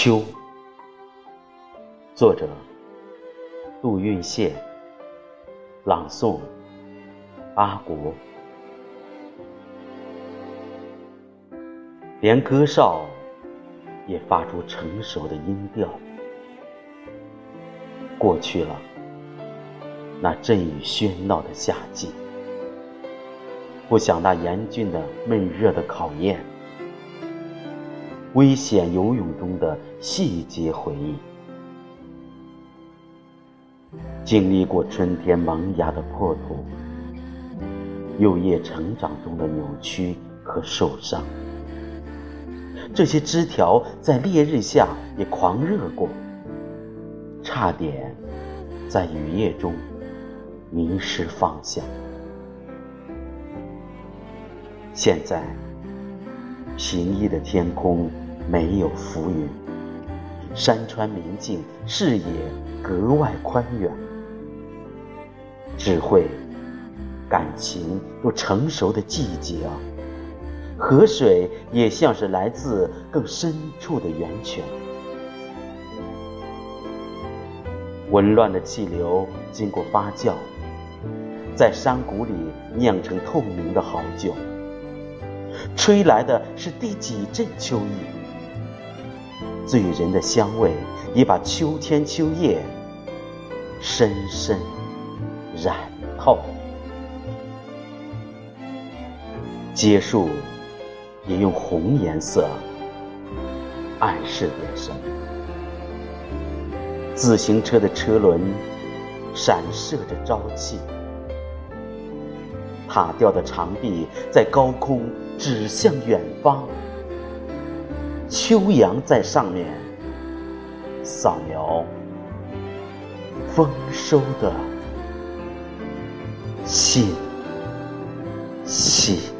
秋，作者杜运谢，朗诵阿国。连歌哨也发出成熟的音调。过去了那阵雨喧闹的夏季，不想那严峻的闷热的考验。危险游泳中的细节回忆，经历过春天萌芽的破土，幼叶成长中的扭曲和受伤，这些枝条在烈日下也狂热过，差点在雨夜中迷失方向。现在。平翳的天空没有浮云，山川明净，视野格外宽远。智慧、感情都成熟的季节啊，河水也像是来自更深处的源泉。紊乱的气流经过发酵，在山谷里酿成透明的好酒。吹来的是第几阵秋意？醉人的香味已把秋天秋叶深深染透。结束也用红颜色暗示点什么？自行车的车轮闪射着朝气。塔吊的长臂在高空指向远方，秋阳在上面扫描丰收的信息。